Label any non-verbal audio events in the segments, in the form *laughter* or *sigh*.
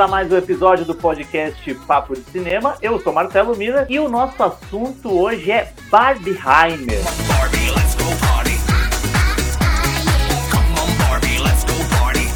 a mais um episódio do podcast Papo de Cinema. Eu sou Marcelo Miller e o nosso assunto hoje é Barbieheimer. Barbie, let's go party. Come on, Barbie, let's go party.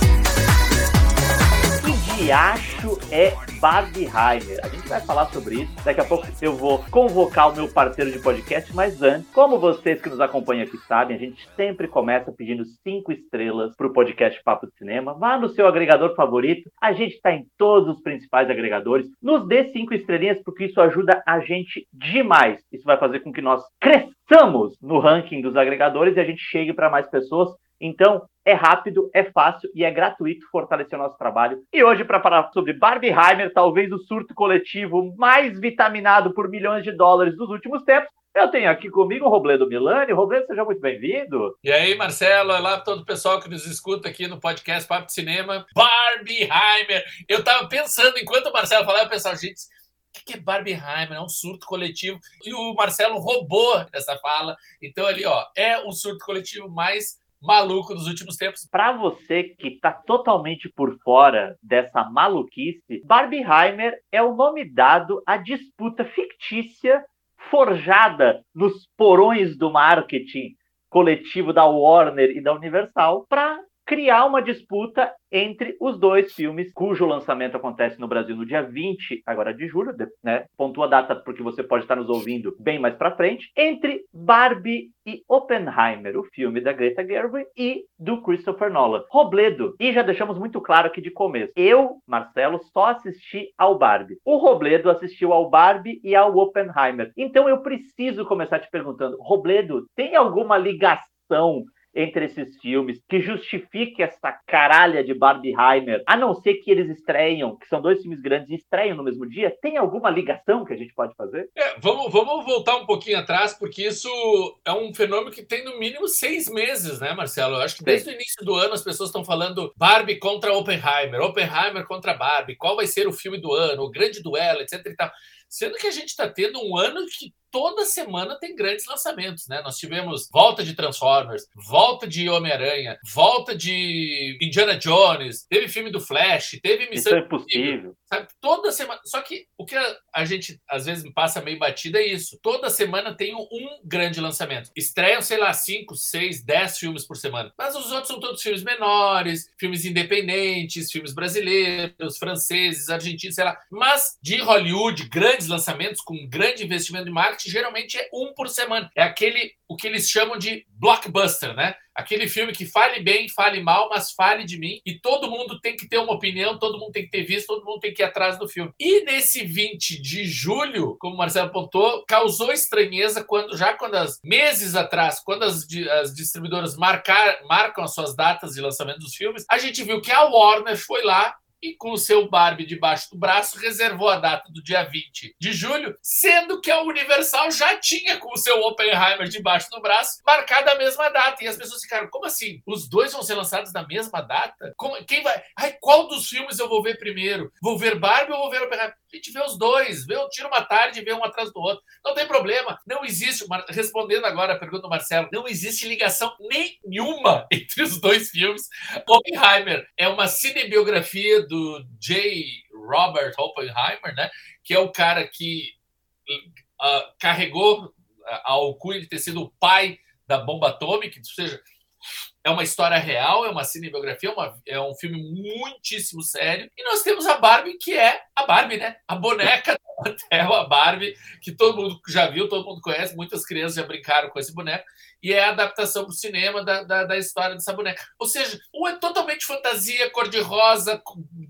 Que diacho é Barbieheimer? A gente vai falar sobre isso. Daqui a pouco eu vou convocar o meu parceiro de podcast, mas antes, como vocês que nos acompanham aqui sabem, a gente sempre começa pedindo cinco estrelas pro podcast Papo de Cinema. Vá no seu agregador favorito. A gente está em todos os principais agregadores. Nos dê cinco estrelinhas, porque isso ajuda a gente demais. Isso vai fazer com que nós cresçamos no ranking dos agregadores e a gente chegue para mais pessoas. Então, é rápido, é fácil e é gratuito fortalecer o nosso trabalho. E hoje, para falar sobre Barbieheimer, talvez o surto coletivo mais vitaminado por milhões de dólares dos últimos tempos, eu tenho aqui comigo o Robledo Milani. Robledo, seja muito bem-vindo. E aí, Marcelo, olá todo o pessoal que nos escuta aqui no podcast Papo de Cinema. Barbieheimer! Eu tava pensando, enquanto o Marcelo falava, eu pensava, gente, o que é Barbieheimer? É um surto coletivo. E o Marcelo roubou essa fala. Então, ali, ó, é o surto coletivo mais maluco dos últimos tempos. Para você que está totalmente por fora dessa maluquice, Barbieheimer é o nome dado à disputa fictícia forjada nos porões do marketing coletivo da Warner e da Universal para criar uma disputa entre os dois filmes, cujo lançamento acontece no Brasil no dia 20 agora de julho, né? Pontua a data porque você pode estar nos ouvindo bem mais para frente, entre Barbie e Oppenheimer, o filme da Greta Gerwig e do Christopher Nolan. Robledo, e já deixamos muito claro aqui de começo. Eu, Marcelo, só assisti ao Barbie. O Robledo assistiu ao Barbie e ao Oppenheimer. Então eu preciso começar te perguntando, Robledo, tem alguma ligação entre esses filmes que justifique essa caralha de Barbieheimer, a não ser que eles estreiam, que são dois filmes grandes e estreiam no mesmo dia, tem alguma ligação que a gente pode fazer? É, vamos, vamos voltar um pouquinho atrás, porque isso é um fenômeno que tem no mínimo seis meses, né, Marcelo? Eu acho que desde Sim. o início do ano as pessoas estão falando Barbie contra Oppenheimer, Oppenheimer contra Barbie, qual vai ser o filme do ano, o grande duelo, etc e tal. Sendo que a gente está tendo um ano que toda semana tem grandes lançamentos, né? Nós tivemos volta de Transformers, volta de Homem-Aranha, volta de Indiana Jones, teve filme do Flash, teve Missão isso é Impossível. Sabe? Toda semana. Só que o que a gente às vezes passa meio batida é isso. Toda semana tem um grande lançamento. Estreiam, sei lá, 5, 6, 10 filmes por semana. Mas os outros são todos filmes menores, filmes independentes, filmes brasileiros, franceses, argentinos, sei lá. Mas de Hollywood, grandes lançamentos com grande investimento em marketing geralmente é um por semana. É aquele, o que eles chamam de blockbuster, né? Aquele filme que fale bem, fale mal, mas fale de mim. E todo mundo tem que ter uma opinião, todo mundo tem que ter visto, todo mundo tem que ir atrás do filme. E nesse 20 de julho, como o Marcelo apontou, causou estranheza quando, já quando as meses atrás, quando as, as distribuidoras marcar, marcam as suas datas de lançamento dos filmes, a gente viu que a Warner foi lá e com o seu Barbie debaixo do braço reservou a data do dia 20 de julho, sendo que a Universal já tinha com o seu Oppenheimer debaixo do braço marcada a mesma data. E as pessoas ficaram, como assim? Os dois vão ser lançados na mesma data? Como, quem vai? Ai, qual dos filmes eu vou ver primeiro? Vou ver Barbie ou vou ver Oppenheimer? A gente vê os dois, vê, tira uma tarde vê um atrás do outro. Não tem problema. Não existe, respondendo agora a pergunta do Marcelo, não existe ligação nenhuma *laughs* entre os dois filmes. Oppenheimer é uma cinebiografia do J. Robert Oppenheimer, né? Que é o cara que uh, carregou a alcunha de ter sido o pai da bomba atômica, ou seja, é uma história real, é uma cinebiografia, é, uma, é um filme muitíssimo sério. E nós temos a Barbie, que é a Barbie, né? A boneca da Mattel, a Barbie, que todo mundo já viu, todo mundo conhece, muitas crianças já brincaram com esse boneco e é a adaptação para o cinema da, da, da, história dessa boneca. Ou seja, um é totalmente fantasia, cor-de-rosa,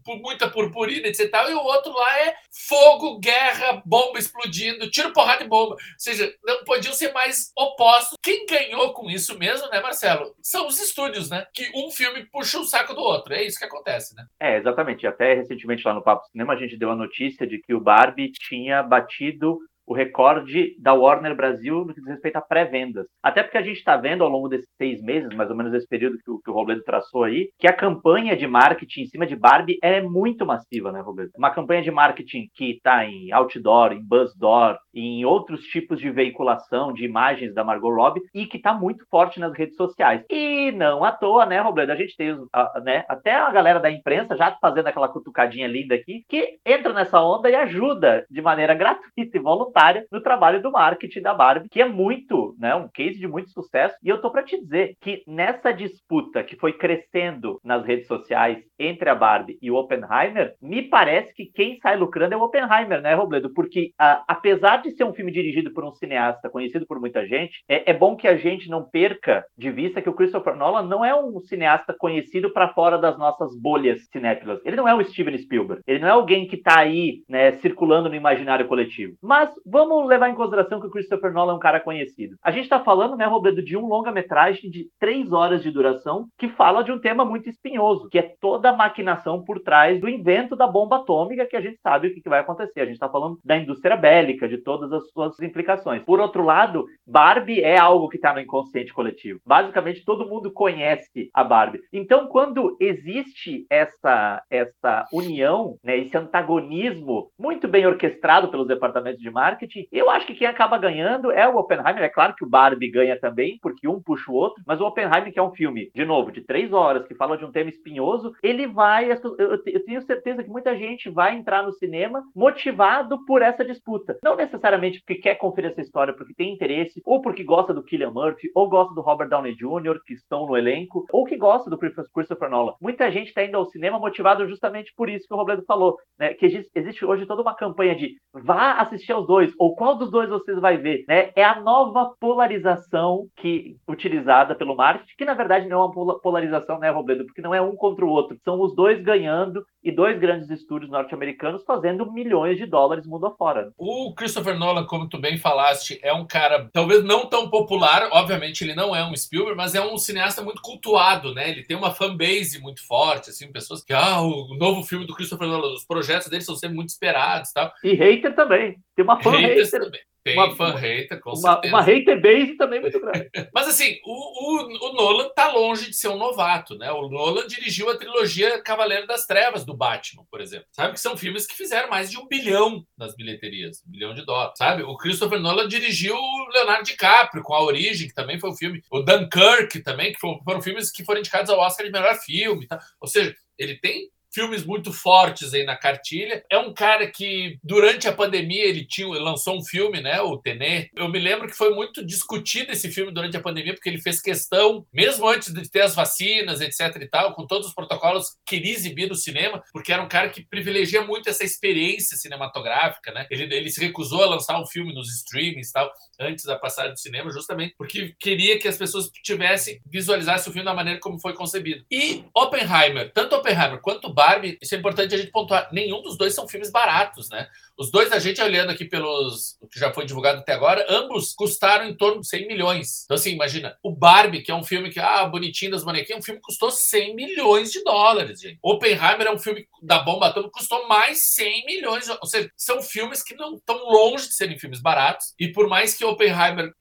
muita purpurina, etc. E o outro lá é fogo, guerra, bomba explodindo, tiro, porrada e bomba. Ou seja, não podiam ser mais opostos. Quem ganhou com isso mesmo, né, Marcelo? São os estúdios, né? Que um filme puxa o saco do outro. É isso que acontece, né? É, exatamente. Até recentemente lá no Papo Cinema a gente deu a notícia de que o Barbie tinha batido o recorde da Warner Brasil no que diz respeito a pré-vendas. Até porque a gente está vendo ao longo desses seis meses, mais ou menos esse período que o, que o Robledo traçou aí, que a campanha de marketing em cima de Barbie é muito massiva, né, Robledo? Uma campanha de marketing que está em outdoor, em buzzdoor, em outros tipos de veiculação de imagens da Margot Robbie e que está muito forte nas redes sociais. E não à toa, né, Robledo? A gente tem a, né, até a galera da imprensa já fazendo aquela cutucadinha linda aqui, que entra nessa onda e ajuda de maneira *laughs* gratuita e voluntária no trabalho do marketing da Barbie, que é muito, né, um case de muito sucesso. E eu tô para te dizer que nessa disputa que foi crescendo nas redes sociais entre a Barbie e o Oppenheimer, me parece que quem sai lucrando é o Oppenheimer, né, Robledo? Porque a, apesar de ser um filme dirigido por um cineasta conhecido por muita gente, é, é bom que a gente não perca de vista que o Christopher Nolan não é um cineasta conhecido para fora das nossas bolhas cinéfilas. Ele não é o Steven Spielberg. Ele não é alguém que está aí, né, circulando no imaginário coletivo. Mas vamos levar em consideração que o Christopher Nolan é um cara conhecido. A gente está falando, né, Robledo, de um longa-metragem de três horas de duração que fala de um tema muito espinhoso, que é toda a maquinação por trás do invento da bomba atômica, que a gente sabe o que vai acontecer. A gente está falando da indústria bélica, de todas as suas implicações. Por outro lado, Barbie é algo que está no inconsciente coletivo. Basicamente, todo mundo conhece a Barbie. Então, quando existe essa, essa união, né, esse antagonismo muito bem orquestrado pelos departamentos de marketing, eu acho que quem acaba ganhando é o Oppenheimer. É claro que o Barbie ganha também, porque um puxa o outro, mas o Oppenheimer, que é um filme, de novo, de três horas, que fala de um tema espinhoso, ele vai. Eu, tenho certeza que muita gente vai entrar no cinema motivado por essa disputa. Não necessariamente porque quer conferir essa história, porque tem interesse, ou porque gosta do Killian Murphy, ou gosta do Robert Downey Jr., que estão no elenco, ou que gosta do Christopher Nolan. Muita gente está indo ao cinema motivado justamente por isso que o Robledo falou, né? Que existe hoje toda uma campanha de vá assistir aos dois, ou qual dos dois vocês vai ver, né? É a nova polarização que utilizada pelo marketing, que na verdade não é uma polarização, né, Robledo? Porque não é um contra o outro, são os dois ganhando e dois grandes estúdios norte-americanos fazendo milhões de dólares mundo afora. O Christopher Nolan, como tu bem falaste, é um cara talvez não tão popular, obviamente ele não é um Spielberg, mas é um cineasta muito cultuado, né? Ele tem uma fanbase muito forte, assim, pessoas que, ah, o novo filme do Christopher Nolan, os projetos dele são sempre muito esperados, tal. E hater também. Tem uma fan hater. Também. Tem uma, fan hater, com uma, certeza. Uma hater base também muito grande. *laughs* Mas assim, o, o, o, Nolan tá longe de ser um novato, né? O Nolan dirigiu a trilogia Cavaleiro das Trevas do Batman, por exemplo. Sabe que são filmes que fizeram mais de um bilhão nas bilheterias, um bilhão de dólares, sabe? O Christopher Nolan dirigiu Leonardo DiCaprio com A Origem, que também foi um filme. O Dunkirk também, que foram, foram filmes que foram indicados ao Oscar de melhor filme. Tá? Ou seja, ele tem filmes muito fortes aí na cartilha. É um cara que, durante a pandemia, ele tinha, ele lançou um filme, né? O Tenet. Eu me lembro que foi muito discutido esse filme durante a pandemia, porque ele fez questão, mesmo antes de ter as vacinas, etc e tal, com todos os protocolos, queria exibir no cinema, porque era um cara que privilegia muito essa experiência cinematográfica, né? Ele, ele se recusou a lançar um filme nos streamings e tal, antes da passagem do cinema, justamente porque queria que as pessoas tivessem, visualizassem o filme da maneira como foi concebido. E Oppenheimer, tanto Oppenheimer quanto Barbie, isso é importante a gente pontuar, nenhum dos dois são filmes baratos, né? Os dois, a gente olhando aqui pelos o que já foi divulgado até agora, ambos custaram em torno de 100 milhões. Então, assim, imagina, o Barbie, que é um filme que, ah, bonitinho das bonequinhas, um filme que custou 100 milhões de dólares, gente. Oppenheimer é um filme da bomba atômica, custou mais 100 milhões. Ou seja, são filmes que não estão longe de serem filmes baratos. E por mais que Oppenheimer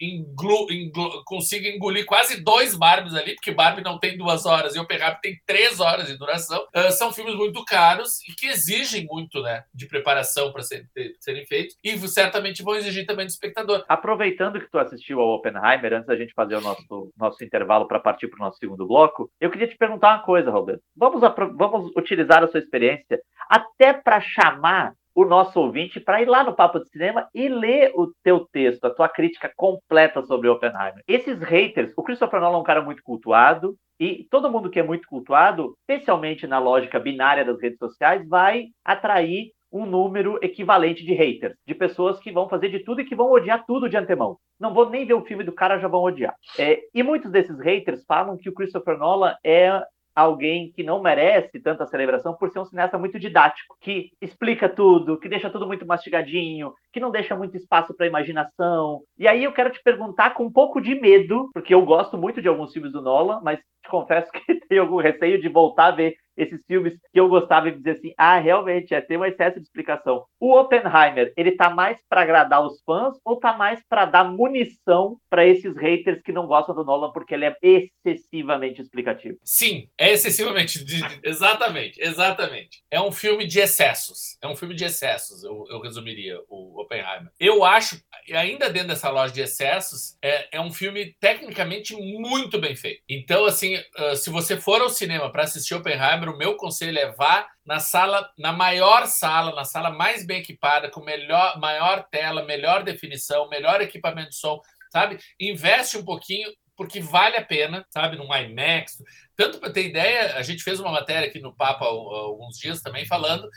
consiga engolir quase dois Barbies ali, porque Barbie não tem duas horas e Oppenheimer tem três horas de duração, uh, são filmes muito caros e que exigem muito, né, de preparação para ser, serem feitos e certamente vão exigir também do espectador. Aproveitando que tu assistiu ao Oppenheimer, antes da gente fazer o nosso, nosso intervalo para partir para o nosso segundo bloco, eu queria te perguntar uma coisa, Roberto. Vamos, vamos utilizar a sua experiência até para chamar o nosso ouvinte para ir lá no Papo de Cinema e ler o teu texto, a tua crítica completa sobre Oppenheimer. Esses haters, o Christopher Nolan é um cara muito cultuado, e todo mundo que é muito cultuado, especialmente na lógica binária das redes sociais, vai atrair um número equivalente de haters, de pessoas que vão fazer de tudo e que vão odiar tudo de antemão. Não vou nem ver o filme do cara, já vão odiar. É, e muitos desses haters falam que o Christopher Nolan é alguém que não merece tanta celebração por ser um cineasta muito didático, que explica tudo, que deixa tudo muito mastigadinho, que não deixa muito espaço para imaginação. E aí eu quero te perguntar com um pouco de medo, porque eu gosto muito de alguns filmes do Nolan, mas te confesso *laughs* que tenho algum receio de voltar a ver esses filmes que eu gostava de dizer assim, ah, realmente, é, tem um excesso de explicação. O Oppenheimer, ele tá mais para agradar os fãs ou tá mais para dar munição para esses haters que não gostam do Nolan porque ele é excessivamente explicativo? Sim, é excessivamente. Exatamente, exatamente. É um filme de excessos. É um filme de excessos, eu, eu resumiria o Oppenheimer. Eu acho, ainda dentro dessa loja de excessos, é, é um filme tecnicamente muito bem feito. Então, assim, uh, se você for ao cinema para assistir Oppenheimer, o meu conselho é vá na sala, na maior sala, na sala mais bem equipada, com melhor, maior tela, melhor definição, melhor equipamento de som, sabe? Investe um pouquinho, porque vale a pena, sabe? Num IMAX. Tanto para ter ideia, a gente fez uma matéria aqui no Papa há alguns dias também falando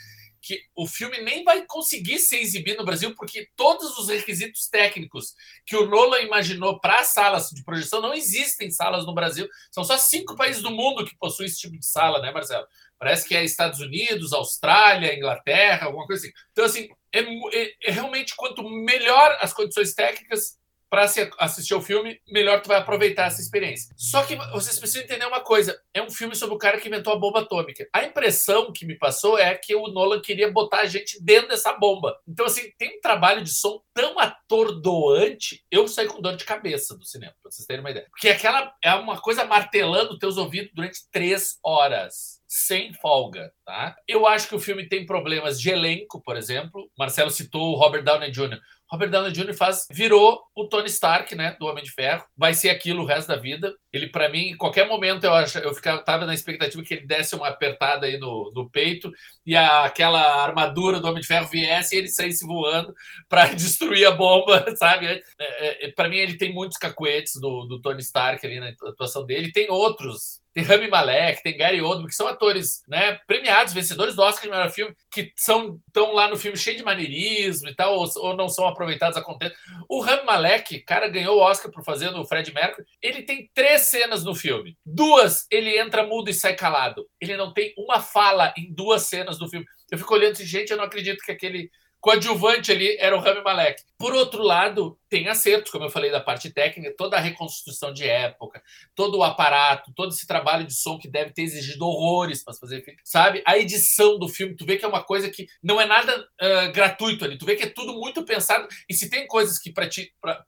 que o filme nem vai conseguir ser exibido no Brasil porque todos os requisitos técnicos que o Nolan imaginou para salas de projeção não existem salas no Brasil. São só cinco países do mundo que possuem esse tipo de sala, né, Marcelo? Parece que é Estados Unidos, Austrália, Inglaterra, alguma coisa assim. Então, assim, é, é, é realmente quanto melhor as condições técnicas, para assistir o filme, melhor tu vai aproveitar essa experiência. Só que vocês precisam entender uma coisa: é um filme sobre o cara que inventou a bomba atômica. A impressão que me passou é que o Nolan queria botar a gente dentro dessa bomba. Então, assim, tem um trabalho de som tão atordoante, eu saí com dor de cabeça do cinema, para vocês terem uma ideia. Porque aquela é uma coisa martelando teus ouvidos durante três horas sem folga, tá? Eu acho que o filme tem problemas de elenco, por exemplo. Marcelo citou o Robert Downey Jr. Robert Downey Jr. faz, virou o Tony Stark, né, do Homem de Ferro. Vai ser aquilo o resto da vida. Ele, para mim, em qualquer momento, eu, acho, eu ficava, tava na expectativa que ele desse uma apertada aí no, no peito e a, aquela armadura do Homem de Ferro viesse e ele saísse voando para *laughs* destruir a bomba, *laughs* sabe? É, é, é para mim, ele tem muitos cacuetes do, do Tony Stark ali na atuação dele. Tem outros tem Rami Malek, tem Gary Oldman, que são atores né, premiados, vencedores do Oscar de melhor filme, que são estão lá no filme cheio de maneirismo e tal, ou, ou não são aproveitados a contento. O Rami Malek, cara, ganhou o Oscar por fazer o Fred Mercury. Ele tem três cenas no filme. Duas, ele entra mudo e sai calado. Ele não tem uma fala em duas cenas do filme. Eu fico olhando assim, gente, eu não acredito que aquele coadjuvante ali era o Rami Malek. Por outro lado, tem acertos, como eu falei da parte técnica, toda a reconstrução de época, todo o aparato, todo esse trabalho de som que deve ter exigido horrores para fazer filme, sabe? A edição do filme, tu vê que é uma coisa que não é nada uh, gratuito ali, tu vê que é tudo muito pensado. E se tem coisas que para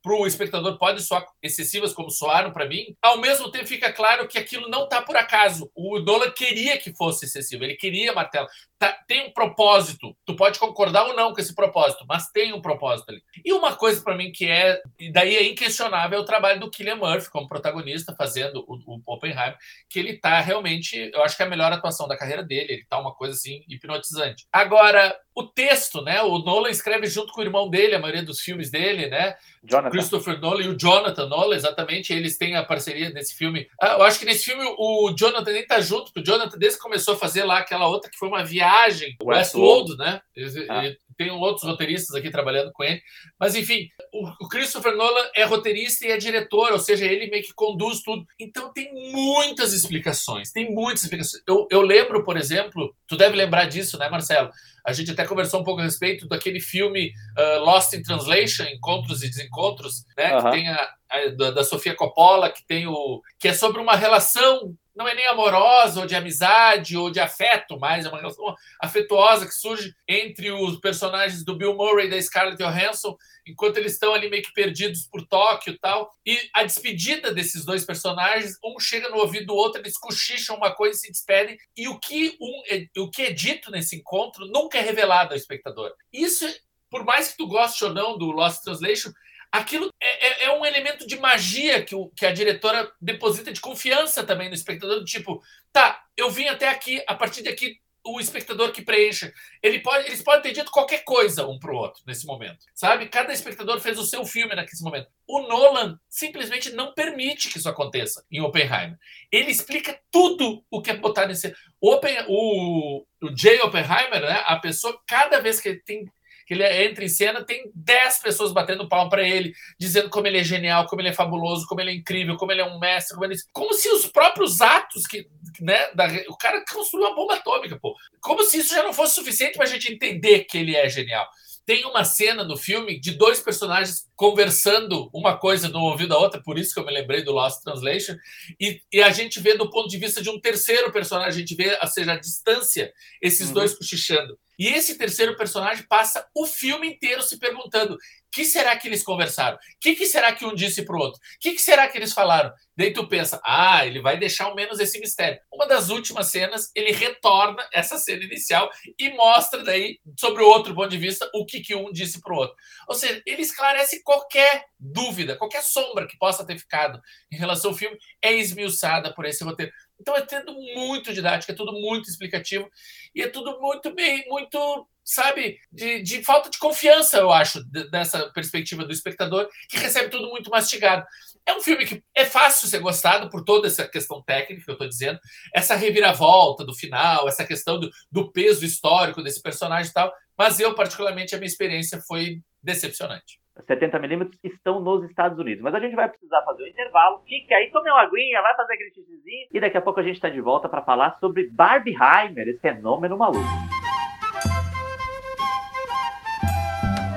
o espectador podem soar excessivas, como soaram para mim, ao mesmo tempo fica claro que aquilo não está por acaso. O Nolan queria que fosse excessivo, ele queria martelo. Tá, tem um propósito. Tu pode concordar ou não com esse propósito, mas tem um propósito ali. E uma coisa para mim que é, e daí é inquestionável, é o trabalho do Killian Murphy como protagonista, fazendo o, o Oppenheimer, que ele tá realmente, eu acho que é a melhor atuação da carreira dele, ele tá uma coisa assim hipnotizante. Agora, o texto, né? O Nolan escreve junto com o irmão dele, a maioria dos filmes dele, né? Jonathan. Christopher Nolan e o Jonathan Nolan, exatamente, eles têm a parceria nesse filme. Ah, eu acho que nesse filme o Jonathan nem tá junto, porque o Jonathan, desde que começou a fazer lá aquela outra que foi uma viagem, Westworld, West né? Ele, ah. ele, tem outros roteiristas aqui trabalhando com ele. Mas, enfim, o, Christopher Nolan é roteirista e é diretor, ou seja, ele meio que conduz tudo. Então, tem muitas explicações, tem muitas explicações. Eu, eu lembro, por exemplo, tu deve lembrar disso, né, Marcelo? A gente até conversou um pouco a respeito daquele filme uh, Lost in Translation, Encontros e Desencontros, né? Que tem a, a da, da Sofia Coppola, que tem o. que é sobre uma relação não é nem amorosa, ou de amizade, ou de afeto, mas é uma relação afetuosa que surge entre os personagens do Bill Murray e da Scarlett Johansson, enquanto eles estão ali meio que perdidos por Tóquio e tal. E a despedida desses dois personagens, um chega no ouvido do outro, eles cochicham uma coisa e se despedem, e o que, um, é, o que é dito nesse encontro nunca é revelado ao espectador. Isso, por mais que tu goste ou não do Lost Translation, aquilo é, é, é, um elemento de magia que, o, que a diretora deposita de confiança também no espectador, do tipo, tá, eu vim até aqui, a partir daqui o espectador que preencha. Ele pode, eles podem ter dito qualquer coisa um para o outro nesse momento, sabe? Cada espectador fez o seu filme naquele momento. O Nolan simplesmente não permite que isso aconteça em Oppenheimer. Ele explica tudo o que é botar nesse. Open, o, o Jay Oppenheimer, né? A pessoa, cada vez que ele tem que ele entra em cena, tem 10 pessoas batendo palma para ele, dizendo como ele é genial, como ele é fabuloso, como ele é incrível, como ele é um mestre, como, ele... como se os próprios atos que, né, da... o cara construiu uma bomba atômica, pô. Como se isso já não fosse suficiente para a gente entender que ele é genial. Tem uma cena no filme de dois personagens conversando uma coisa no ouvido da outra, por isso que eu me lembrei do Lost Translation, e, e a gente vê do ponto de vista de um terceiro personagem, a gente vê, ou seja, a distância, esses Uhum. dois cochichando. E esse terceiro personagem passa o filme inteiro se perguntando: o que será que eles conversaram? O que, que será que um disse para o outro? O que, que será que eles falaram? Daí tu pensa: ah, ele vai deixar ao menos esse mistério. Uma das últimas cenas, ele retorna essa cena inicial e mostra daí, sobre o outro ponto de vista, o que, que um disse para o outro. Ou seja, ele esclarece qualquer dúvida, qualquer sombra que possa ter ficado em relação ao filme, é esmiuçada por esse roteiro. Então é tudo muito didático, é tudo muito explicativo e é tudo muito bem, muito, sabe, de, de falta de confiança, eu acho, de- dessa perspectiva do espectador, que recebe tudo muito mastigado. É um filme que é fácil ser gostado por toda essa questão técnica que eu estou dizendo, essa reviravolta do final, essa questão do, do peso histórico desse personagem e tal, mas eu, particularmente, a minha experiência foi decepcionante. 70mm estão nos Estados Unidos. Mas a gente vai precisar fazer um intervalo. Fica aí, tome uma aguinha, vai fazer aquele xixizinho. E daqui a pouco a gente está de volta para falar sobre Barbieheimer, esse fenômeno maluco.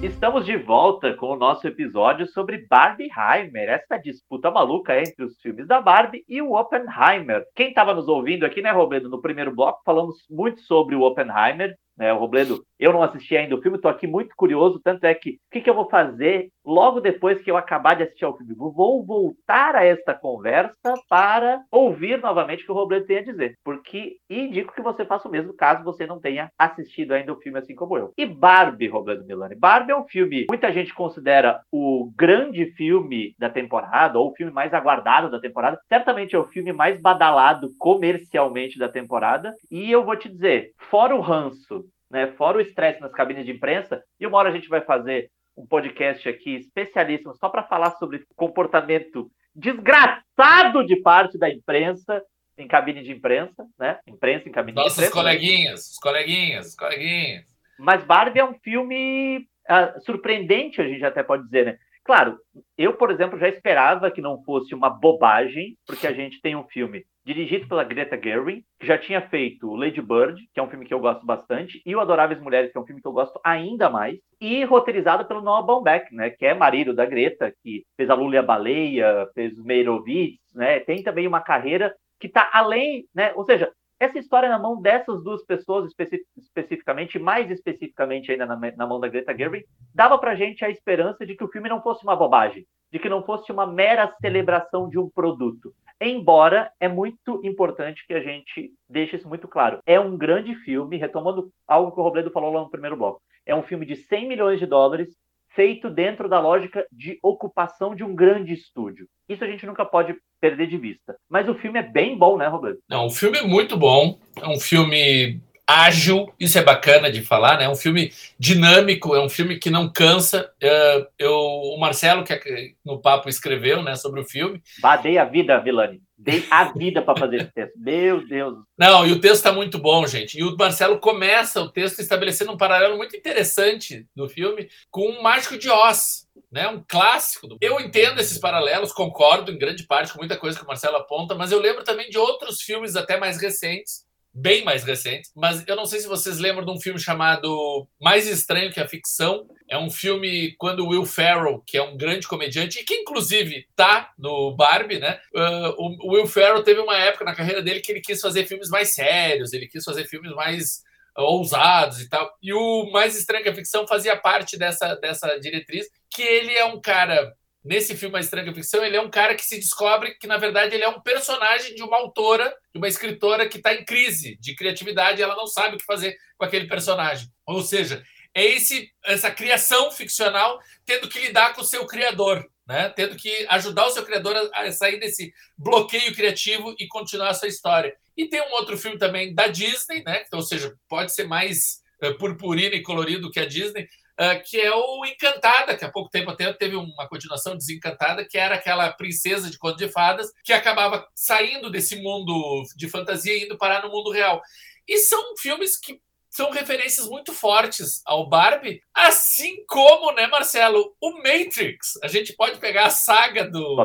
Estamos de volta com o nosso episódio sobre Barbieheimer, essa disputa maluca entre os filmes da Barbie e o Oppenheimer. Quem estava nos ouvindo aqui, né, Robledo, no primeiro bloco, falamos muito sobre o Oppenheimer. Né, o Robledo, eu não assisti ainda o filme, estou aqui muito curioso, tanto é que o que, que eu vou fazer logo depois que eu acabar de assistir ao filme? Vou voltar a esta conversa para ouvir novamente o que o Robledo tem a dizer, porque indico que você faça o mesmo caso você não tenha assistido ainda o filme assim como eu. E Barbie, Robledo Milani? Barbie é um filme, muita gente considera o grande filme da temporada, ou o filme mais aguardado da temporada, certamente é o filme mais badalado comercialmente da temporada, e eu vou te dizer, fora o ranço, né, fora o estresse nas cabines de imprensa, e uma hora a gente vai fazer um podcast aqui especialíssimo só para falar sobre comportamento desgraçado de parte da imprensa em cabine de imprensa, né? Imprensa em cabine Nossos de imprensa. coleguinhas, os coleguinhas, os coleguinhas. Mas Barbie é um filme ah, surpreendente, a gente até pode dizer, né? Claro, eu, por exemplo, já esperava que não fosse uma bobagem, porque a gente tem um filme dirigido pela Greta Gerwig, que já tinha feito Lady Bird, que é um filme que eu gosto bastante, e O Adoráveis Mulheres, que é um filme que eu gosto ainda mais, e roteirizado pelo Noah Baumbach, né, que é marido da Greta, que fez a Lula e a Baleia, fez os Meirovitz, né, tem também uma carreira que está além, né, ou seja, essa história na mão dessas duas pessoas especi especificamente, mais especificamente ainda na, na mão da Greta Gerwig, dava pra gente a esperança de que o filme não fosse uma bobagem, de que não fosse uma mera celebração de um produto. Embora é muito importante que a gente deixe isso muito claro. É um grande filme, retomando algo que o Robledo falou lá no primeiro bloco. É um filme de 100 milhões de dólares, feito dentro da lógica de ocupação de um grande estúdio. Isso a gente nunca pode perder de vista. Mas o filme é bem bom, né, Robledo? Não, o filme é muito bom. É um filme ágil, isso é bacana de falar, né? É um filme dinâmico, é um filme que não cansa. Uh, eu, o Marcelo, que no papo escreveu né, sobre o filme. Bah, dei a vida, Vilani. Dei a vida para fazer esse texto. Meu Deus. Não, e o texto está muito bom, gente. E o Marcelo começa o texto estabelecendo um paralelo muito interessante do filme com o Mágico de Oz. Né, um clássico. Eu entendo esses paralelos, concordo em grande parte com muita coisa que o Marcelo aponta, mas eu lembro também de outros filmes até mais recentes, bem mais recentes, mas eu não sei se vocês lembram de um filme chamado Mais Estranho que a Ficção. É um filme quando Will Ferrell, que é um grande comediante, e que inclusive tá no Barbie, né? Uh, o Will Ferrell teve uma época na carreira dele que ele quis fazer filmes mais sérios, ele quis fazer filmes mais ousados e tal. E o Mais Estranho que a Ficção fazia parte dessa, dessa diretriz, que ele é um cara nesse filme A Estranha Ficção, ele é um cara que se descobre que, na verdade, ele é um personagem de uma autora, de uma escritora que está em crise de criatividade e ela não sabe o que fazer com aquele personagem. Ou seja, é esse, essa criação ficcional tendo que lidar com o seu criador, né? tendo que ajudar o seu criador a, sair desse bloqueio criativo e continuar a sua história. E tem um outro filme também da Disney, né? ou seja, pode ser mais uh, purpurina e colorido que a Disney, que é o Encantada, que há pouco tempo até teve uma continuação desencantada, que era aquela princesa de conto de fadas que acabava saindo desse mundo de fantasia e indo parar no mundo real. E são filmes que são referências muito fortes ao Barbie, assim como, né, Marcelo, o Matrix. A gente pode pegar a saga do,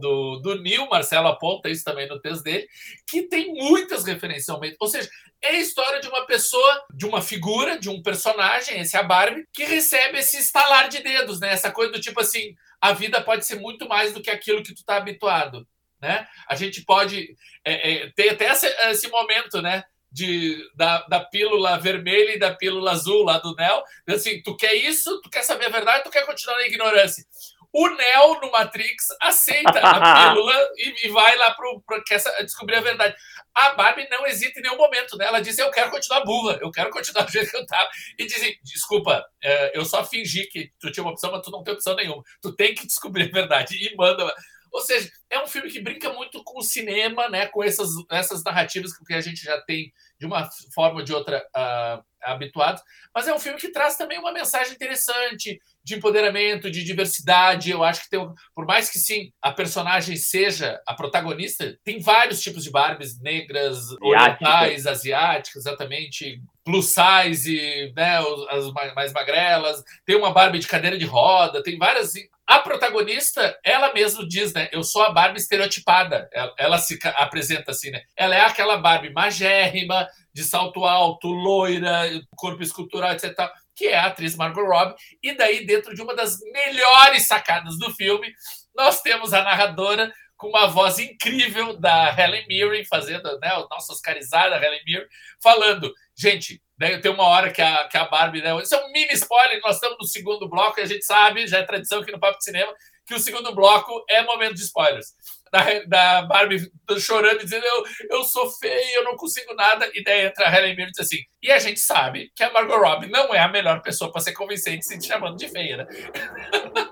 do, do Neil, Marcelo aponta isso também no texto dele, que tem muitas referências ao Matrix. Ou seja, é a história de uma pessoa, de uma figura, de um personagem, esse é a Barbie, que recebe esse estalar de dedos, né? Essa coisa do tipo assim, a vida pode ser muito mais do que aquilo que tu está habituado. Né? A gente pode é, é, ter até esse, esse momento, né? De, da, da pílula vermelha e da pílula azul lá do Neo. Assim, tu quer isso? Tu quer saber a verdade? Tu quer continuar na ignorância? O Neo no Matrix aceita a *laughs* pílula e, e vai lá para descobrir a verdade. A Barbie não hesita em nenhum momento, né? Ela diz: Eu quero continuar burra, eu quero continuar *laughs* do jeito que eu tava. E dizem: Desculpa, é, eu só fingi que tu tinha uma opção, mas tu não tem opção nenhuma. Tu tem que descobrir a verdade. E manda. Ou seja, é um filme que brinca muito com o cinema, né? Com essas, essas narrativas que a gente já tem de uma forma ou de outra uh, habituados, mas é um filme que traz também uma mensagem interessante de empoderamento, de diversidade. Eu acho que tem, por mais que sim, a personagem seja a protagonista, tem vários tipos de Barbies negras, orientais, asiáticas, exatamente, plus size, né, as mais magrelas. Tem uma Barbie de cadeira de roda, tem várias a protagonista, ela mesma diz, né? Eu sou a Barbie estereotipada. Ela, ela, se apresenta assim, né? Ela é aquela Barbie magérrima, de salto alto, loira, corpo escultural, etc. Que é a atriz Margot Robbie. E daí, dentro de uma das melhores sacadas do filme, nós temos a narradora com uma voz incrível da Helen Mirren, fazendo né, o nosso oscarizada Helen Mirren, falando, gente, né, tem uma hora que a, que a Barbie, né, isso é um mini spoiler, nós estamos no segundo bloco e a gente sabe, já é tradição aqui no Papo de Cinema, que o segundo bloco é momento de spoilers. Da, da Barbie chorando, dizendo eu, eu sou feia, eu não consigo nada, e daí entra a Helen Mirren e diz assim, e a gente sabe que a Margot Robbie não é a melhor pessoa para ser convincente se te chamando de feia, né? *laughs*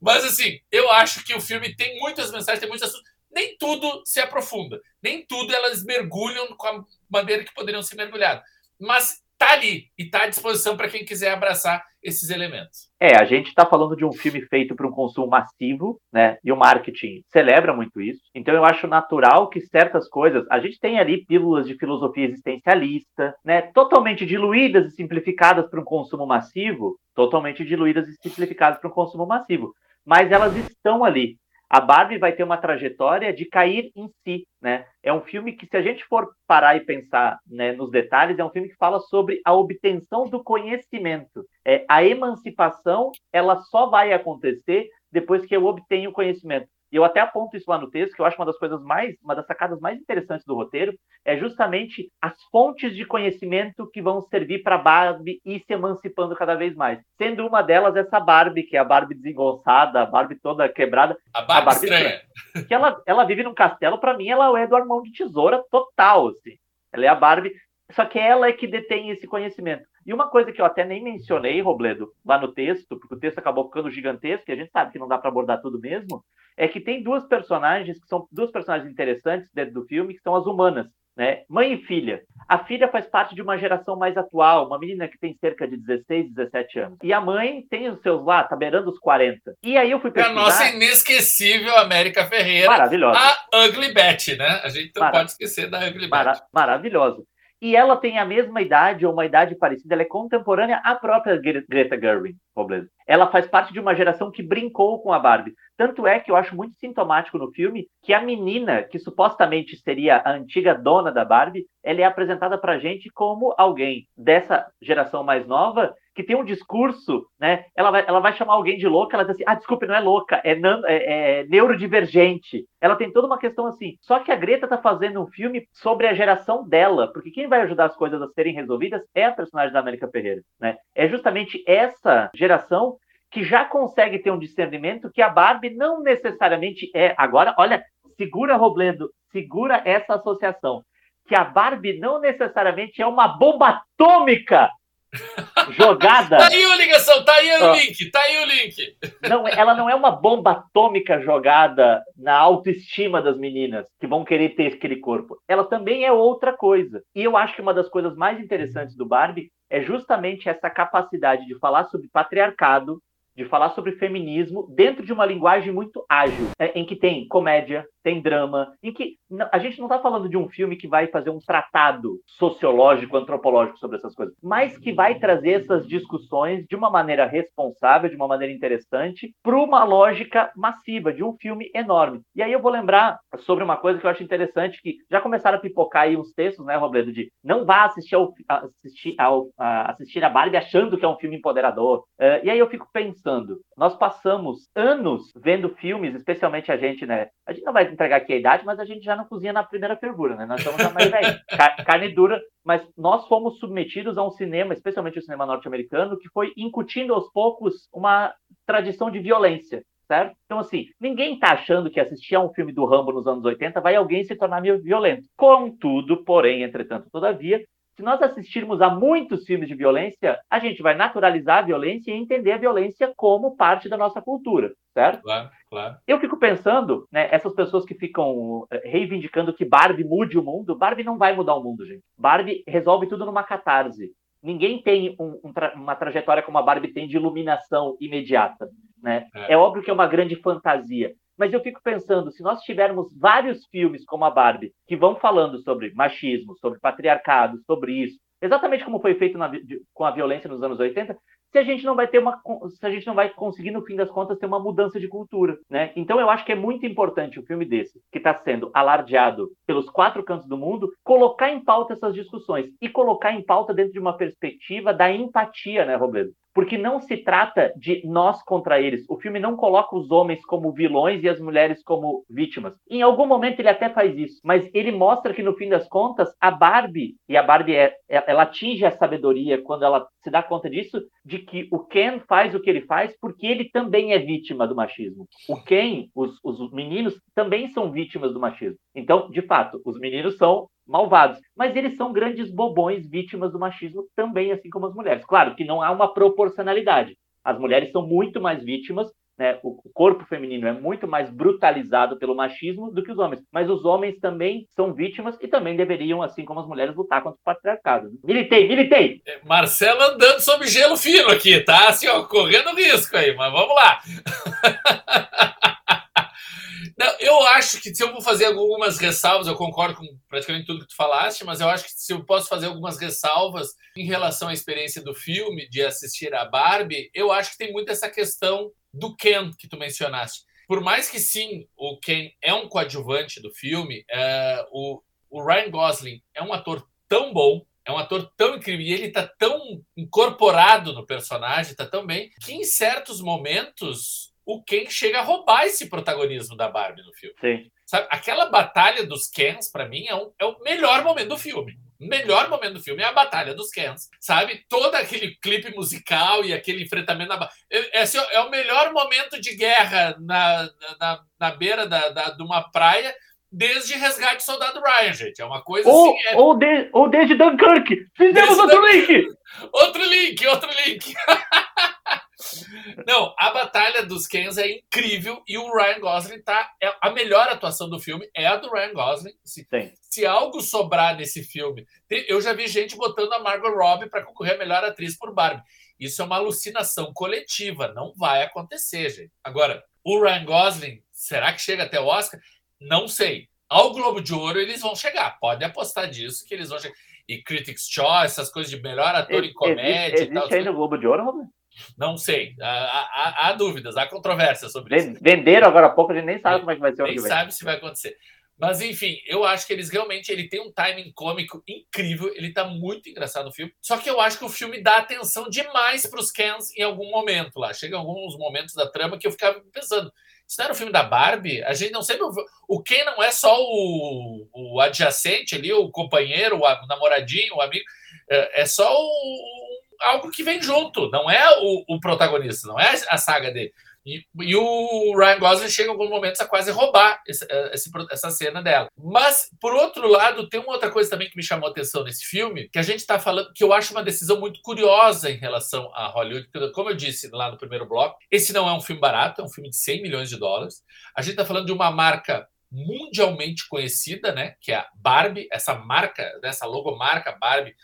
Mas assim, eu acho que o filme tem muitas mensagens, tem muitas nem tudo se aprofunda, nem tudo elas mergulham com a maneira que poderiam ser mergulhadas. Mas tá ali e tá à disposição para quem quiser abraçar esses elementos. É, a gente está falando de um filme feito para um consumo massivo, né? E o marketing celebra muito isso. Então eu acho natural que certas coisas, a gente tem ali pílulas de filosofia existencialista, né? Totalmente diluídas e simplificadas para um consumo massivo, totalmente diluídas e simplificadas para um consumo massivo. Mas elas estão ali. A Barbie vai ter uma trajetória de cair em si, né? É um filme que, se a gente for parar e pensar né, nos detalhes, é um filme que fala sobre a obtenção do conhecimento. É, a emancipação, ela só vai acontecer depois que eu obtenho o conhecimento. E eu até aponto isso lá no texto, que eu acho uma das coisas mais, uma das sacadas mais interessantes do roteiro, é justamente as fontes de conhecimento que vão servir para Barbie ir se emancipando cada vez mais. Sendo uma delas essa Barbie, que é a Barbie desengonçada, a Barbie toda quebrada. A Barbie, a Barbie estranha. estranha. Que ela, ela vive num castelo, para mim ela é do Armão de Tesoura total, assim. Ela é a Barbie, só que ela é que detém esse conhecimento. E uma coisa que eu até nem mencionei, Robledo, lá no texto, porque o texto acabou ficando gigantesco, e a gente sabe que não dá para abordar tudo mesmo, é que tem duas personagens que são duas personagens interessantes dentro do filme, que são as humanas, né? Mãe e filha. A filha faz parte de uma geração mais atual, uma menina que tem cerca de 16, 17 anos. E a mãe tem os seus lá, tá beirando os 40. E aí eu fui pesquisar... É a nossa inesquecível América Ferreira. Maravilhosa. A Ugly Betty, né? A gente não Mara... pode esquecer da Ugly Mara... Betty. Maravilhosa. E ela tem a mesma idade ou uma idade parecida, ela é contemporânea à própria Greta Gerwig, Ela faz parte de uma geração que brincou com a Barbie. Tanto é que eu acho muito sintomático no filme que a menina, que supostamente seria a antiga dona da Barbie, ela é apresentada pra gente como alguém dessa geração mais nova que tem um discurso, né? Ela vai, ela vai chamar alguém de louca, ela diz assim: ah, desculpe, não é louca, é, nan, é, é neurodivergente. Ela tem toda uma questão assim. Só que a Greta tá fazendo um filme sobre a geração dela, porque quem vai ajudar as coisas a serem resolvidas é a personagem da América Ferreira, né? É justamente essa geração que já consegue ter um discernimento que a Barbie não necessariamente é. Agora, olha, segura Robledo, segura essa associação. Que a Barbie não necessariamente é uma bomba atômica jogada. Tá aí a ligação, tá aí o link, tá aí o link. Não, ela não é uma bomba atômica jogada na autoestima das meninas que vão querer ter aquele corpo. Ela também é outra coisa. E eu acho que uma das coisas mais interessantes do Barbie é justamente essa capacidade de falar sobre patriarcado, de falar sobre feminismo dentro de uma linguagem muito ágil, é, em que tem comédia, tem drama, em que a gente não está falando de um filme que vai fazer um tratado sociológico, antropológico sobre essas coisas, mas que vai trazer essas discussões de uma maneira responsável, de uma maneira interessante, para uma lógica massiva de um filme enorme. E aí eu vou lembrar sobre uma coisa que eu acho interessante, que já começaram a pipocar aí uns textos, né, Robledo, de não vá assistir, ao, assistir, ao, a, assistir a Barbie achando que é um filme empoderador. Eh, e aí eu fico pensando, nós passamos anos vendo filmes, especialmente a gente, né? A gente não vai entregar aqui a idade, mas a gente já não cozinha na primeira fervura, né? Nós estamos mais velhos. *laughs* Ca- carne dura, mas nós fomos submetidos a um cinema, especialmente o cinema norte-americano, que foi incutindo aos poucos uma tradição de violência. Certo? Então, assim, ninguém está achando que assistir a um filme do Rambo nos anos 80 vai alguém se tornar meio violento. Contudo, porém, entretanto, todavia, se nós assistirmos a muitos filmes de violência, a gente vai naturalizar a violência e entender a violência como parte da nossa cultura, certo? Claro, claro. Eu fico pensando, né, essas pessoas que ficam eh, reivindicando que Barbie mude o mundo, Barbie não vai mudar o mundo, gente. Barbie resolve tudo numa catarse. Ninguém tem um- um tra- uma trajetória como a Barbie tem de iluminação imediata, né? É. É óbvio que é uma grande fantasia, mas eu fico pensando, se nós tivermos vários filmes como a Barbie, que vão falando sobre machismo, sobre patriarcado, sobre isso, exatamente como foi feito na com a violência nos anos 80, se a gente não vai ter uma se a gente não vai conseguir no fim das contas ter uma mudança de cultura, né? Então eu acho que é muito importante um filme desse, que está sendo alardeado pelos quatro cantos do mundo, colocar em pauta essas discussões e colocar em pauta dentro de uma perspectiva da empatia, né, Robledo? Porque não se trata de nós contra eles. O filme não coloca os homens como vilões e as mulheres como vítimas. Em algum momento ele até faz isso, mas ele mostra que no fim das contas a Barbie e a Barbie é, é- ela atinge a sabedoria quando ela se dá conta disso, de que o Ken faz o que ele faz porque ele também é vítima do machismo. O Ken, os, os meninos também são vítimas do machismo. Então, de fato, os meninos são malvados, mas eles são grandes bobões vítimas do machismo também, assim como as mulheres. Claro que não há uma proporcionalidade. As mulheres são muito mais vítimas, né? O corpo feminino é muito mais brutalizado pelo machismo do que os homens. Mas os homens também são vítimas e também deveriam, assim como as mulheres, lutar contra o patriarcado. Militei, militei! É, Marcelo andando sob gelo fino aqui, tá? Assim, ó, correndo risco aí, mas vamos lá. *laughs* Eu acho que se eu vou fazer algumas ressalvas, eu concordo com praticamente tudo que tu falaste, mas eu acho que se eu posso fazer algumas ressalvas em relação à experiência do filme, de assistir a Barbie, eu acho que tem muito essa questão do Ken que tu mencionaste. Por mais que sim, o Ken é um coadjuvante do filme, é, o, o Ryan Gosling é um ator tão bom, é um ator tão incrível e ele tá tão incorporado no personagem, tá tão bem, que em certos momentos o Ken chega a roubar esse protagonismo da Barbie no filme. Sim. Sabe? Aquela batalha dos Kens, pra mim, é, um- é o melhor momento do filme. O melhor momento do filme é a batalha dos Kens. Sabe? Todo aquele clipe musical e aquele enfrentamento na. ba- É, é assim, é o melhor momento de guerra na, na, na beira da, da- de uma praia desde Resgate do Soldado Ryan, gente. É uma coisa Ou, assim. é- ou, de- ou desde Dunkirk! Fizemos Desde outro link! Outro link, outro link. *laughs* Não, a batalha dos Kens é incrível e o Ryan Gosling tá. É, a melhor atuação do filme é a do Ryan Gosling. Se, Sim. se algo sobrar nesse filme, tem- eu já vi gente botando a Margot Robbie para concorrer a melhor atriz por Barbie. Isso é uma alucinação coletiva, não vai acontecer, gente. Agora, o Ryan Gosling, será que chega até o Oscar? Não sei. Ao Globo de Ouro eles vão chegar, pode apostar disso que eles vão chegar. E Critics' Choice, essas coisas de melhor ator em Existe, comédia e tal. existe ainda o Globo de Ouro, Robert? Não sei. Há, há- há dúvidas, há controvérsias sobre isso. Ven- Venderam agora há pouco, a gente nem sabe como é que vai ser o Nem sabe se vai acontecer. Mas enfim, eu acho que eles realmente ele tem um timing cômico incrível, ele tá muito engraçado no filme. Só que eu acho que o filme dá atenção demais para os Kens em algum momento lá. Chega alguns momentos da trama que eu ficava pensando, isso não era o filme da Barbie? A gente não sempre o Ken não é só o, o adjacente ali, o companheiro, o namoradinho, o amigo, é, é só o- algo que vem junto, não é o, o protagonista, não é a saga dele. E, e, o Ryan Gosling chega em alguns momentos a quase roubar esse, esse, essa cena dela. Mas, por outro lado, tem uma outra coisa também que me chamou a atenção nesse filme, que a gente está falando, que eu acho uma decisão muito curiosa em relação a Hollywood. Como eu disse lá no primeiro bloco, esse não é um filme barato, é um filme de 100 milhões de dólares. A gente está falando de uma marca mundialmente conhecida, né? Que é a Barbie, essa marca, essa logomarca Barbie,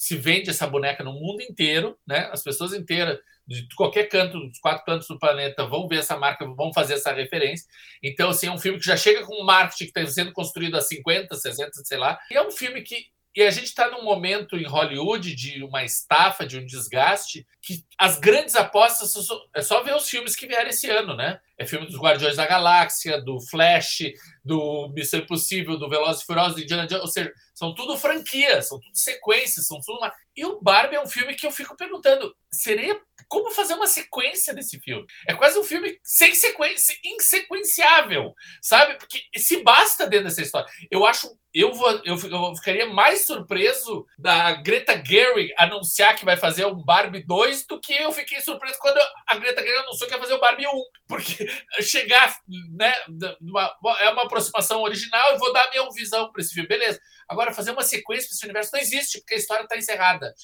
se vende essa boneca no mundo inteiro, né? As pessoas inteiras de qualquer canto, dos quatro cantos do planeta, vão ver essa marca, vão fazer essa referência. Então, assim, é um filme que já chega com um marketing que está sendo construído há 50, 60, sei lá. E é um filme que e a gente está num momento em Hollywood de uma estafa, de um desgaste, que as grandes apostas é só ver os filmes que vieram esse ano, né? É filme dos Guardiões da Galáxia, do Flash, do Missão Impossível, do Velozes e Furiosos, do Indiana Jones, ou seja, são tudo franquias, são tudo sequências, são tudo uma... E o Barbie é um filme que eu fico perguntando, seria como fazer uma sequência desse filme? É quase um filme sem sequência, insequenciável, sabe? Porque se basta dentro dessa história. Eu acho eu, vou, eu, eu, ficaria mais surpreso da Greta Gerwig anunciar que vai fazer um Barbie 2 do que eu fiquei surpreso quando a Greta Gerwig anunciou que ia fazer o Barbie 1. Porque chegar, né, é uma aproximação original e vou dar minha visão para esse filme, beleza. Agora, fazer uma sequência para esse universo não existe, porque a história está encerrada.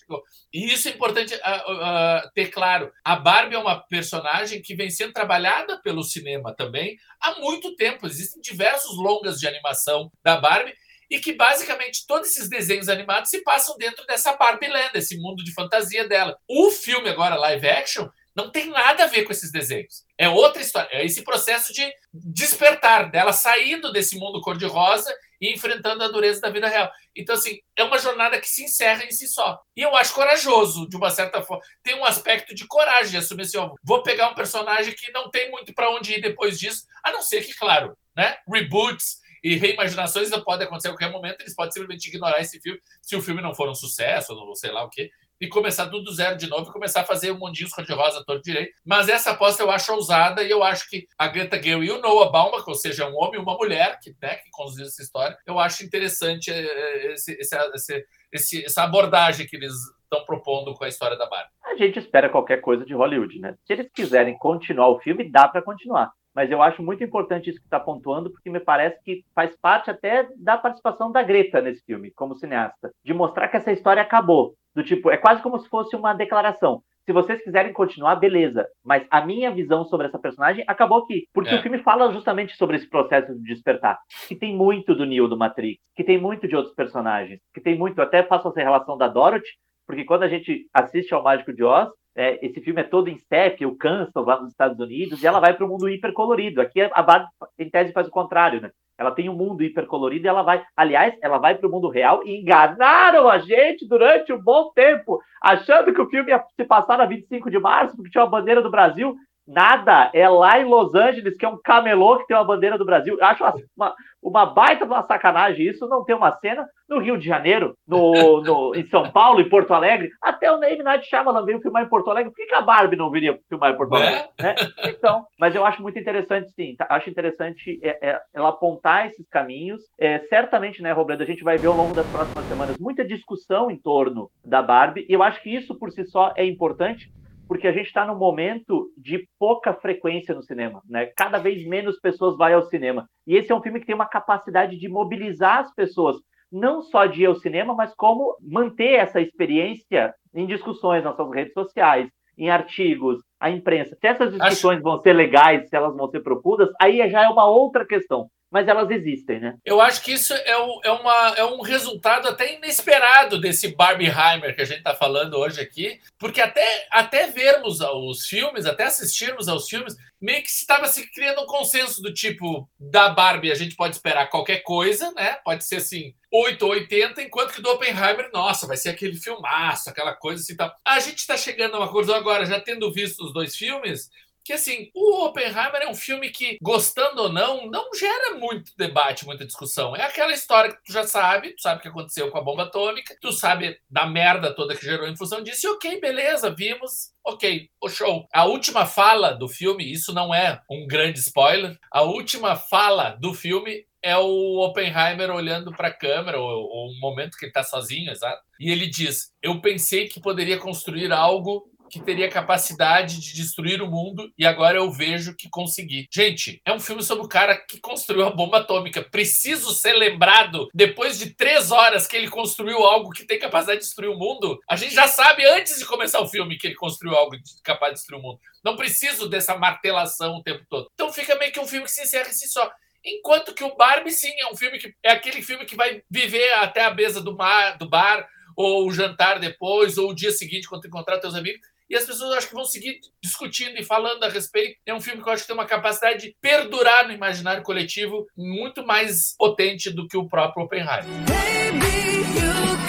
E isso é importante uh, uh, ter claro. A Barbie é uma personagem que vem sendo trabalhada pelo cinema também há muito tempo. Existem diversos longas de animação da Barbie e que basicamente todos esses desenhos animados se passam dentro dessa Barbie Land, esse mundo de fantasia dela. O filme agora live action não tem nada a ver com esses desenhos. É outra história. É esse processo de despertar dela saindo desse mundo cor-de-rosa e enfrentando a dureza da vida real. Então, assim, é uma jornada que se encerra em si só. E eu acho corajoso, de uma certa forma. Tem um aspecto de coragem de assumir assim: ó, vou pegar um personagem que não tem muito para onde ir depois disso, a não ser que, claro, né, reboots e reimaginações podem acontecer a qualquer momento, eles podem simplesmente ignorar esse filme se o filme não for um sucesso, ou sei lá o quê, e começar tudo do zero de novo e começar a fazer um mundinho cor-de-rosa todo direito. Mas essa aposta eu acho ousada e eu acho que a Greta Gerwig e o Noah Baumbach, ou seja, um homem e uma mulher que, né, que conduziram essa história, eu acho interessante eh, esse, esse, esse, essa abordagem que eles estão propondo com a história da Barbie. A gente espera qualquer coisa de Hollywood, né? Se eles quiserem continuar o filme, dá para continuar mas eu acho muito importante isso que está pontuando, porque me parece que faz parte até da participação da Greta nesse filme, como cineasta, de mostrar que essa história acabou. Do tipo, é quase como se fosse uma declaração. Se vocês quiserem continuar, beleza. Mas a minha visão sobre essa personagem acabou aqui. Porque é. o filme fala justamente sobre esse processo de despertar. Que tem muito do Neo do Matrix, que tem muito de outros personagens, que tem muito. Até faço essa relação da Dorothy, porque quando a gente assiste ao Mágico de Oz, é, esse filme é todo em step, o Kansas lá nos Estados Unidos, e ela vai para o mundo hipercolorido. Aqui a Barbie, em tese, faz o contrário, né? Ela tem um mundo hipercolorido e ela vai, aliás, ela vai para o mundo real e enganaram a gente durante um bom tempo, achando que o filme ia se passar na 25 de março, porque tinha uma bandeira do Brasil. Nada, é lá em Los Angeles, que é um camelô que tem uma bandeira do Brasil. Acho uma, uma baita de uma sacanagem isso, não tem uma cena no Rio de Janeiro, no, no, em São Paulo, em Porto Alegre. Até o Name Night Shyamalan veio filmar em Porto Alegre. Por que, que a Barbie não viria filmar em Porto Alegre? É? Né? Então, mas eu acho muito interessante, sim. Tá? Acho interessante é, é, ela apontar esses caminhos. É, certamente, né, Robledo, a gente vai ver ao longo das próximas semanas muita discussão em torno da Barbie. E eu acho que isso, por si só, é importante porque a gente está num momento de pouca frequência no cinema, né? Cada vez menos pessoas vão ao cinema. E esse é um filme que tem uma capacidade de mobilizar as pessoas, não só de ir ao cinema, mas como manter essa experiência em discussões nas suas redes sociais, em artigos, a imprensa. Se essas discussões Acho... vão ser legais, se elas vão ser profundas, aí já é uma outra questão mas elas existem, né? Eu acho que isso é, o, é, uma, é um resultado até inesperado desse Barbieheimer que a gente está falando hoje aqui, porque até, até vermos os filmes, até assistirmos aos filmes, meio que estava se criando um consenso do tipo da Barbie, a gente pode esperar qualquer coisa, né? Pode ser assim, 8 ou 80, enquanto que do Oppenheimer, nossa, vai ser aquele filmaço, aquela coisa assim tal. A gente está chegando a uma coisa agora, já tendo visto os dois filmes, que assim, o Oppenheimer é um filme que, gostando ou não, não gera muito debate, muita discussão. É aquela história que tu já sabe, tu sabe o que aconteceu com a bomba atômica, tu sabe da merda toda que gerou em função disso, e ok, beleza, vimos, ok, o show. A última fala do filme, isso não é um grande spoiler, a última fala do filme é o Oppenheimer olhando para a câmera, ou, ou um momento que ele está sozinho, exato. E ele diz: Eu pensei que poderia construir algo que teria capacidade de destruir o mundo e agora eu vejo que consegui. Gente, é um filme sobre o cara que construiu a bomba atômica. Preciso ser lembrado depois de três horas que ele construiu algo que tem capacidade de destruir o mundo. A gente já sabe antes de começar o filme que ele construiu algo capaz de destruir o mundo. Não preciso dessa martelação o tempo todo. Então fica meio que um filme que se encerra si só. Enquanto que o Barbie, sim, é um filme que é aquele filme que vai viver até a mesa do, mar, do bar, ou o jantar depois, ou o dia seguinte, quando encontrar teus amigos e as pessoas acho que vão seguir discutindo e falando a respeito. É um filme que eu acho que tem uma capacidade de perdurar no imaginário coletivo muito mais potente do que o próprio Oppenheimer. Baby,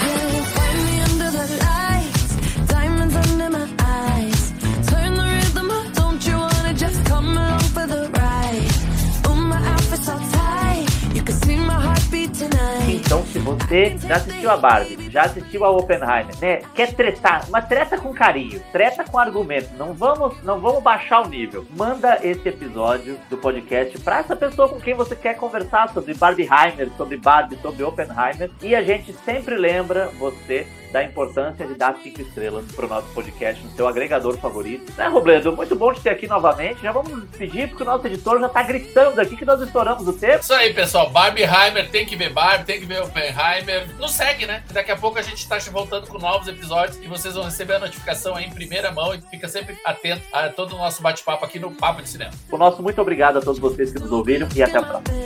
você já assistiu a Barbie, já assistiu a Oppenheimer, né? Quer tretar, uma treta com carinho, treta com argumento. Não vamos, não vamos baixar o nível. Manda esse episódio do podcast para essa pessoa com quem você quer conversar sobre Barbieheimer, sobre Barbie, sobre Oppenheimer. E a gente sempre lembra você da importância de dar cinco estrelas pro nosso podcast no seu agregador favorito. Né, Robledo? Muito bom te ter aqui novamente. Já vamos nos despedir, porque o nosso editor já tá gritando aqui que nós estouramos o tempo. Isso aí, pessoal. Barbieheimer tem que ver Barbie, tem que ver Oppenheimer. Nos segue, né? Daqui a pouco a gente tá voltando com novos episódios e vocês vão receber a notificação aí em primeira mão e fica sempre atento a todo o nosso bate-papo aqui no Papo de Cinema. O nosso muito obrigado a todos vocês que nos ouviram e até a próxima.